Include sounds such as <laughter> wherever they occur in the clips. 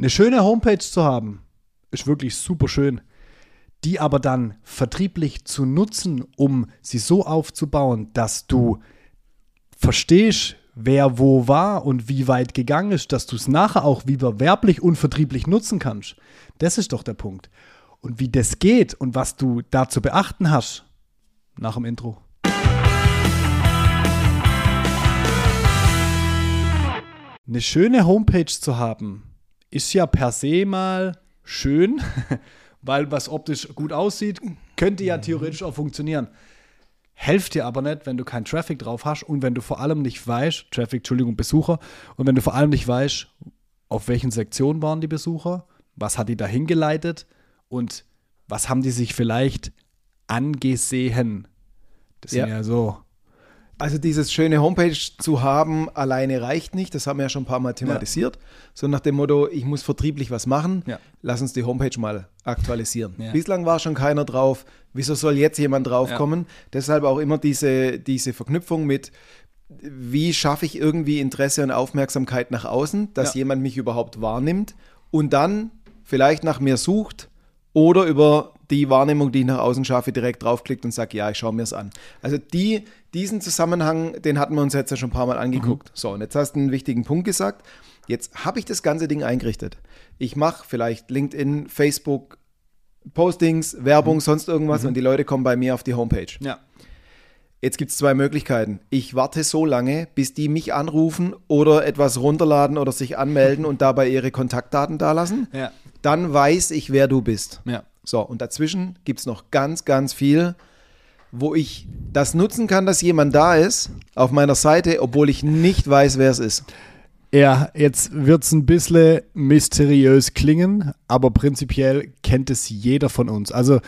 Eine schöne Homepage zu haben, ist wirklich super schön. Die aber dann vertrieblich zu nutzen, um sie so aufzubauen, dass du verstehst, wer wo war und wie weit gegangen ist, dass du es nachher auch wieder werblich und vertrieblich nutzen kannst. Das ist doch der Punkt. Und wie das geht und was du da zu beachten hast, nach dem Intro. Eine schöne Homepage zu haben, ist ja per se mal schön, <laughs> weil was optisch gut aussieht, könnte ja theoretisch auch funktionieren. Helft dir aber nicht, wenn du keinen Traffic drauf hast und wenn du vor allem nicht weißt, Traffic, Entschuldigung, Besucher, und wenn du vor allem nicht weißt, auf welchen Sektionen waren die Besucher, was hat die da hingeleitet und was haben die sich vielleicht angesehen. Das ja. sind ja so also dieses schöne Homepage zu haben, alleine reicht nicht. Das haben wir ja schon ein paar Mal thematisiert. Ja. So nach dem Motto, ich muss vertrieblich was machen. Ja. Lass uns die Homepage mal aktualisieren. Ja. Bislang war schon keiner drauf. Wieso soll jetzt jemand draufkommen? Deshalb auch immer diese, diese Verknüpfung mit, wie schaffe ich irgendwie Interesse und Aufmerksamkeit nach außen, dass jemand mich überhaupt wahrnimmt und dann vielleicht nach mir sucht oder über die Wahrnehmung, die ich nach außen schaffe, direkt draufklickt und sagt, ja, ich schaue mir es an. Also die, diesen Zusammenhang, den hatten wir uns jetzt ja schon ein paar Mal angeguckt. Mhm. So, und jetzt hast du einen wichtigen Punkt gesagt. Jetzt habe ich das ganze Ding eingerichtet. Ich mache vielleicht LinkedIn, Facebook, Postings, Werbung, mhm. sonst irgendwas mhm. und die Leute kommen bei mir auf die Homepage. Ja. Jetzt gibt es zwei Möglichkeiten. Ich warte so lange, bis die mich anrufen oder etwas runterladen oder sich anmelden und dabei ihre Kontaktdaten dalassen. Ja. Dann weiß ich, wer du bist. Ja. So, und dazwischen gibt es noch ganz, ganz viel, wo ich das nutzen kann, dass jemand da ist auf meiner Seite, obwohl ich nicht weiß, wer es ist. Ja, jetzt wird es ein bisschen mysteriös klingen, aber prinzipiell kennt es jeder von uns. Also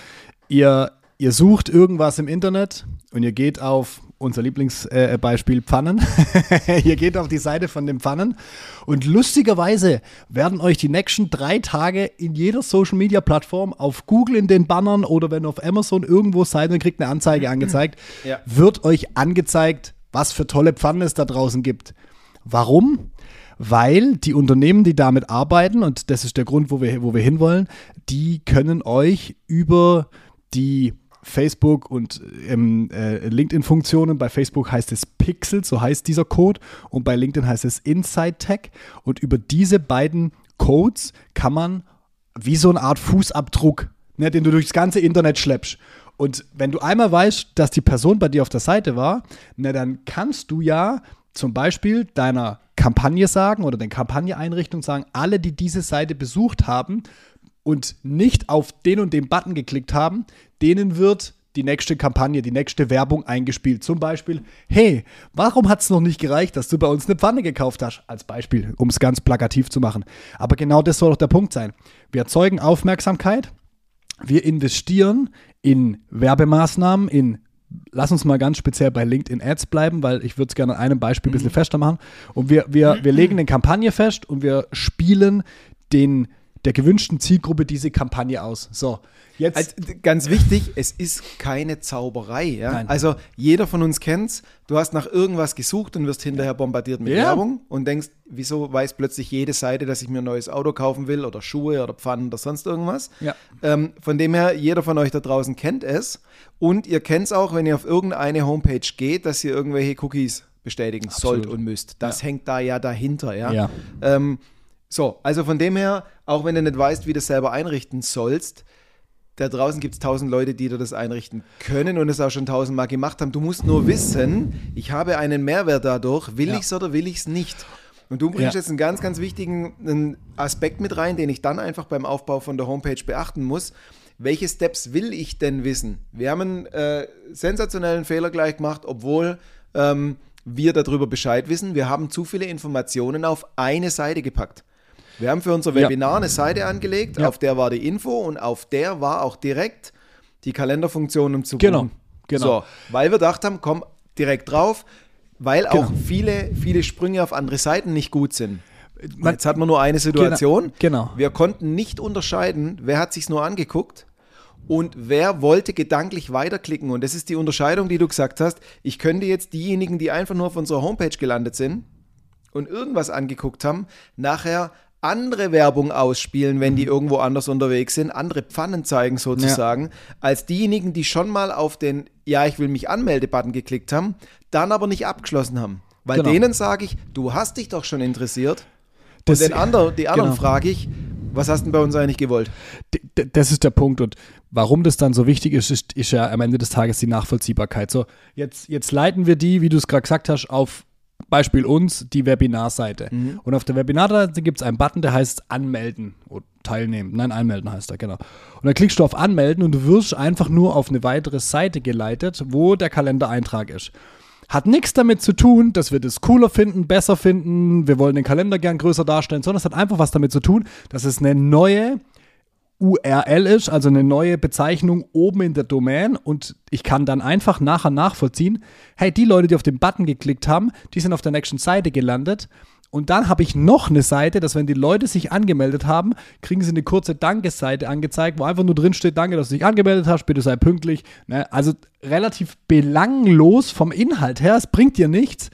ihr, ihr sucht irgendwas im Internet und ihr geht auf unser Lieblingsbeispiel äh, Pfannen. <laughs> Ihr geht auf die Seite von den Pfannen und lustigerweise werden euch die nächsten drei Tage in jeder Social Media Plattform auf Google in den Bannern oder wenn auf Amazon irgendwo seid und kriegt eine Anzeige <clears throat> angezeigt, ja. wird euch angezeigt, was für tolle Pfannen es da draußen gibt. Warum? Weil die Unternehmen, die damit arbeiten, und das ist der Grund, wo wir, wo wir hinwollen, die können euch über die Facebook und ähm, äh, LinkedIn-Funktionen. Bei Facebook heißt es Pixel, so heißt dieser Code. Und bei LinkedIn heißt es Inside Tech. Und über diese beiden Codes kann man wie so eine Art Fußabdruck, ne, den du durchs ganze Internet schleppst. Und wenn du einmal weißt, dass die Person bei dir auf der Seite war, na, dann kannst du ja zum Beispiel deiner Kampagne sagen oder den Kampagne-Einrichtung sagen, alle, die diese Seite besucht haben, und nicht auf den und den Button geklickt haben, denen wird die nächste Kampagne, die nächste Werbung eingespielt. Zum Beispiel, hey, warum hat es noch nicht gereicht, dass du bei uns eine Pfanne gekauft hast? Als Beispiel, um es ganz plakativ zu machen. Aber genau das soll doch der Punkt sein. Wir erzeugen Aufmerksamkeit, wir investieren in Werbemaßnahmen, in Lass uns mal ganz speziell bei LinkedIn Ads bleiben, weil ich würde es gerne an einem Beispiel ein bisschen mhm. fester machen. Und wir, wir, wir legen eine Kampagne fest und wir spielen den der gewünschten Zielgruppe diese Kampagne aus. So, jetzt. Also, ganz wichtig, es ist keine Zauberei. Ja? Also jeder von uns kennt's. Du hast nach irgendwas gesucht und wirst hinterher bombardiert mit ja. Werbung und denkst, wieso weiß plötzlich jede Seite, dass ich mir ein neues Auto kaufen will oder Schuhe oder Pfannen oder sonst irgendwas. Ja. Ähm, von dem her, jeder von euch da draußen kennt es. Und ihr kennt es auch, wenn ihr auf irgendeine Homepage geht, dass ihr irgendwelche Cookies bestätigen Absolut. sollt und müsst. Das hängt da ja dahinter. Ja. ja. Ähm, so, also von dem her, auch wenn du nicht weißt, wie du das selber einrichten sollst, da draußen gibt es tausend Leute, die dir das einrichten können und es auch schon tausendmal gemacht haben. Du musst nur wissen, ich habe einen Mehrwert dadurch, will ja. ich es oder will ich es nicht? Und du bringst ja. jetzt einen ganz, ganz wichtigen Aspekt mit rein, den ich dann einfach beim Aufbau von der Homepage beachten muss. Welche Steps will ich denn wissen? Wir haben einen äh, sensationellen Fehler gleich gemacht, obwohl ähm, wir darüber Bescheid wissen. Wir haben zu viele Informationen auf eine Seite gepackt. Wir haben für unser Webinar ja. eine Seite angelegt, ja. auf der war die Info und auf der war auch direkt die Kalenderfunktion um zu genau. buchen. Genau, genau. So, weil wir gedacht haben, komm direkt drauf, weil genau. auch viele, viele Sprünge auf andere Seiten nicht gut sind. Man, Jetzt hat man nur eine Situation. Genau, genau. Wir konnten nicht unterscheiden, wer hat sich nur angeguckt und wer wollte gedanklich weiterklicken. Und das ist die Unterscheidung, die du gesagt hast. Ich könnte jetzt diejenigen, die einfach nur auf unserer Homepage gelandet sind und irgendwas angeguckt haben, nachher andere Werbung ausspielen, wenn die mhm. irgendwo anders unterwegs sind, andere Pfannen zeigen sozusagen, ja. als diejenigen, die schon mal auf den Ja, ich will mich anmelde-Button geklickt haben, dann aber nicht abgeschlossen haben. Weil genau. denen sage ich, du hast dich doch schon interessiert. Das, und den anderen, die anderen genau. frage ich, was hast du denn bei uns eigentlich gewollt? Das ist der Punkt. Und warum das dann so wichtig ist, ist, ist ja am Ende des Tages die Nachvollziehbarkeit. So, jetzt, jetzt leiten wir die, wie du es gerade gesagt hast, auf Beispiel uns, die Webinarseite. Mhm. Und auf der Webinarseite gibt es einen Button, der heißt Anmelden oder teilnehmen. Nein, anmelden heißt er, genau. Und dann klickst du auf Anmelden und du wirst einfach nur auf eine weitere Seite geleitet, wo der Kalendereintrag ist. Hat nichts damit zu tun, dass wir das cooler finden, besser finden, wir wollen den Kalender gern größer darstellen, sondern es hat einfach was damit zu tun, dass es eine neue URL ist, also eine neue Bezeichnung oben in der Domain und ich kann dann einfach nachher nachvollziehen, hey, die Leute, die auf den Button geklickt haben, die sind auf der nächsten Seite gelandet und dann habe ich noch eine Seite, dass wenn die Leute sich angemeldet haben, kriegen sie eine kurze Dankesseite angezeigt, wo einfach nur drin steht, danke, dass du dich angemeldet hast, bitte sei pünktlich. Ne? Also relativ belanglos vom Inhalt her, es bringt dir nichts,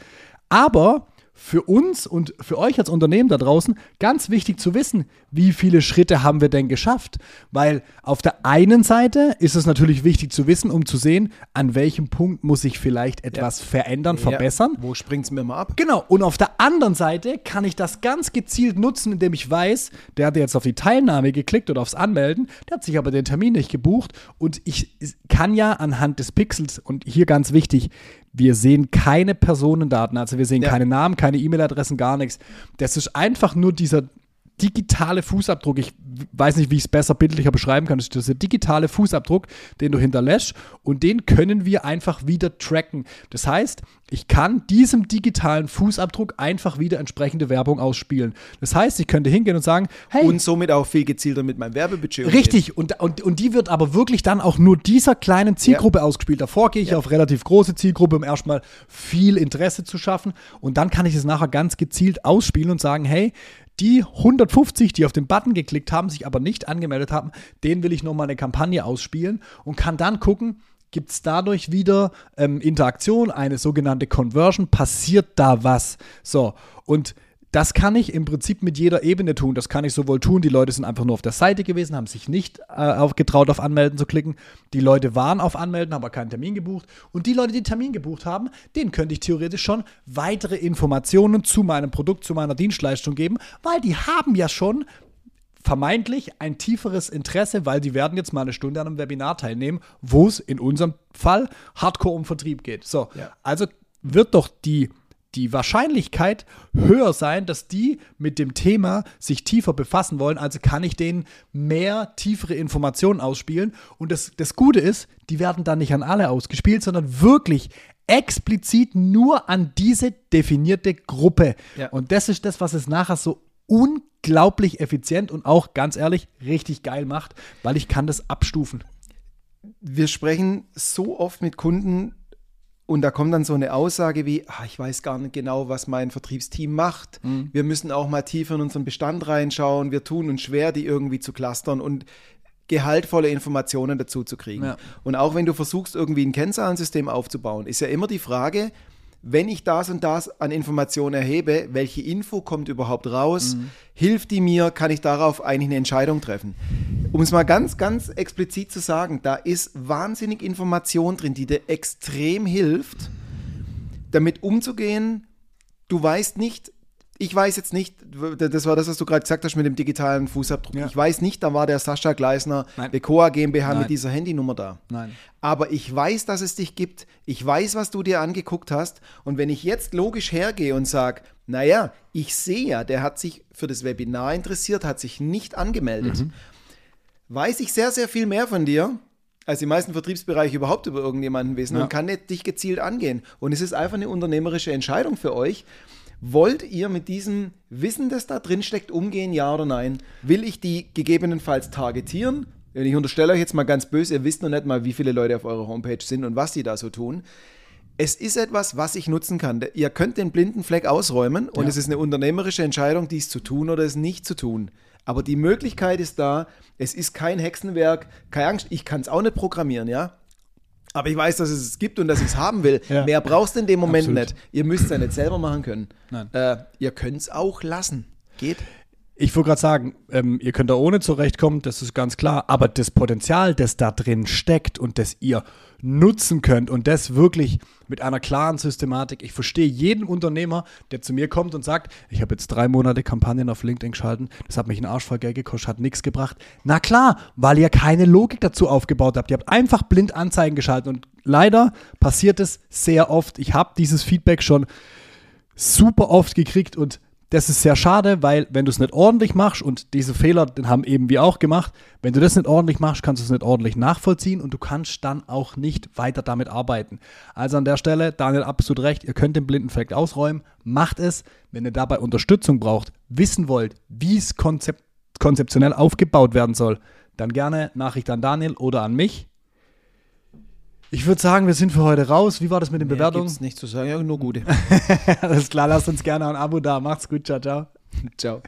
aber für uns und für euch als Unternehmen da draußen ganz wichtig zu wissen, wie viele Schritte haben wir denn geschafft? Weil auf der einen Seite ist es natürlich wichtig zu wissen, um zu sehen, an welchem Punkt muss ich vielleicht etwas ja. verändern, verbessern. Ja. Wo springt es mir mal ab? Genau. Und auf der anderen Seite kann ich das ganz gezielt nutzen, indem ich weiß, der hat jetzt auf die Teilnahme geklickt oder aufs Anmelden, der hat sich aber den Termin nicht gebucht und ich kann ja anhand des Pixels und hier ganz wichtig, wir sehen keine Personendaten, also wir sehen ja. keine Namen, keine E-Mail-Adressen, gar nichts. Das ist einfach nur dieser digitale Fußabdruck. Ich weiß nicht, wie ich es besser bildlicher beschreiben kann. Das ist dieser digitale Fußabdruck, den du hinterlässt und den können wir einfach wieder tracken. Das heißt, ich kann diesem digitalen Fußabdruck einfach wieder entsprechende Werbung ausspielen. Das heißt, ich könnte hingehen und sagen, hey. Und somit auch viel gezielter mit meinem Werbebudget. Richtig. Und, und, und die wird aber wirklich dann auch nur dieser kleinen Zielgruppe ja. ausgespielt. Davor gehe ich ja. auf relativ große Zielgruppe, um erstmal viel Interesse zu schaffen. Und dann kann ich es nachher ganz gezielt ausspielen und sagen, hey, die 150, die auf den Button geklickt haben, sich aber nicht angemeldet haben, denen will ich nochmal eine Kampagne ausspielen und kann dann gucken, gibt es dadurch wieder ähm, Interaktion, eine sogenannte Conversion, passiert da was? So, und das kann ich im Prinzip mit jeder Ebene tun. Das kann ich sowohl tun, die Leute sind einfach nur auf der Seite gewesen, haben sich nicht äh, getraut, auf Anmelden zu klicken. Die Leute waren auf Anmelden, haben aber keinen Termin gebucht. Und die Leute, die Termin gebucht haben, denen könnte ich theoretisch schon weitere Informationen zu meinem Produkt, zu meiner Dienstleistung geben, weil die haben ja schon vermeintlich ein tieferes Interesse, weil die werden jetzt mal eine Stunde an einem Webinar teilnehmen, wo es in unserem Fall hardcore um Vertrieb geht. So, ja. also wird doch die die Wahrscheinlichkeit höher sein, dass die mit dem Thema sich tiefer befassen wollen. Also kann ich denen mehr tiefere Informationen ausspielen. Und das, das Gute ist, die werden dann nicht an alle ausgespielt, sondern wirklich explizit nur an diese definierte Gruppe. Ja. Und das ist das, was es nachher so unglaublich effizient und auch ganz ehrlich richtig geil macht, weil ich kann das abstufen. Wir sprechen so oft mit Kunden und da kommt dann so eine Aussage wie, ach, ich weiß gar nicht genau, was mein Vertriebsteam macht. Mhm. Wir müssen auch mal tiefer in unseren Bestand reinschauen. Wir tun uns schwer, die irgendwie zu clustern und gehaltvolle Informationen dazu zu kriegen. Ja. Und auch wenn du versuchst, irgendwie ein Kennzahlensystem aufzubauen, ist ja immer die Frage, wenn ich das und das an Informationen erhebe, welche Info kommt überhaupt raus? Mhm. Hilft die mir? Kann ich darauf eigentlich eine Entscheidung treffen? Um es mal ganz, ganz explizit zu sagen, da ist wahnsinnig Information drin, die dir extrem hilft, damit umzugehen. Du weißt nicht, ich weiß jetzt nicht, das war das, was du gerade gesagt hast mit dem digitalen Fußabdruck. Ja. Ich weiß nicht, da war der Sascha Gleisner, Becoa GmbH Nein. mit dieser Handynummer da. Nein. Aber ich weiß, dass es dich gibt. Ich weiß, was du dir angeguckt hast. Und wenn ich jetzt logisch hergehe und sage, naja, ich sehe ja, der hat sich für das Webinar interessiert, hat sich nicht angemeldet, mhm. Weiß ich sehr, sehr viel mehr von dir, als die meisten Vertriebsbereiche überhaupt über irgendjemanden wissen ja. und kann dich gezielt angehen. Und es ist einfach eine unternehmerische Entscheidung für euch. Wollt ihr mit diesem Wissen, das da drin steckt, umgehen, ja oder nein? Will ich die gegebenenfalls targetieren? Ich unterstelle euch jetzt mal ganz böse, ihr wisst noch nicht mal, wie viele Leute auf eurer Homepage sind und was die da so tun. Es ist etwas, was ich nutzen kann. Ihr könnt den blinden Fleck ausräumen und ja. es ist eine unternehmerische Entscheidung, dies zu tun oder es nicht zu tun. Aber die Möglichkeit ist da. Es ist kein Hexenwerk, keine Angst. Ich kann es auch nicht programmieren, ja aber ich weiß, dass es es gibt und dass ich es haben will. Ja. Mehr brauchst du in dem Moment Absolut. nicht. Ihr müsst es ja nicht selber machen können. Äh, ihr könnt es auch lassen. Geht. Ich wollte gerade sagen, ähm, ihr könnt da ohne zurechtkommen, das ist ganz klar, aber das Potenzial, das da drin steckt und das ihr nutzen könnt und das wirklich mit einer klaren Systematik. Ich verstehe jeden Unternehmer, der zu mir kommt und sagt, ich habe jetzt drei Monate Kampagnen auf LinkedIn geschalten, das hat mich einen Arsch voll Geld gekostet, hat nichts gebracht. Na klar, weil ihr keine Logik dazu aufgebaut habt. Ihr habt einfach blind Anzeigen geschaltet und leider passiert es sehr oft. Ich habe dieses Feedback schon super oft gekriegt und das ist sehr schade, weil wenn du es nicht ordentlich machst und diese Fehler, den haben eben wir auch gemacht, wenn du das nicht ordentlich machst, kannst du es nicht ordentlich nachvollziehen und du kannst dann auch nicht weiter damit arbeiten. Also an der Stelle, Daniel, absolut recht, ihr könnt den Blindenfleck ausräumen, macht es, wenn ihr dabei Unterstützung braucht, wissen wollt, wie es konzep konzeptionell aufgebaut werden soll, dann gerne Nachricht an Daniel oder an mich. Ich würde sagen, wir sind für heute raus. Wie war das mit den Mehr Bewertungen? Gibt's nicht zu sagen, ja, nur gute. <laughs> Alles klar, lasst uns gerne ein Abo da. Macht's gut, ciao, ciao. ciao.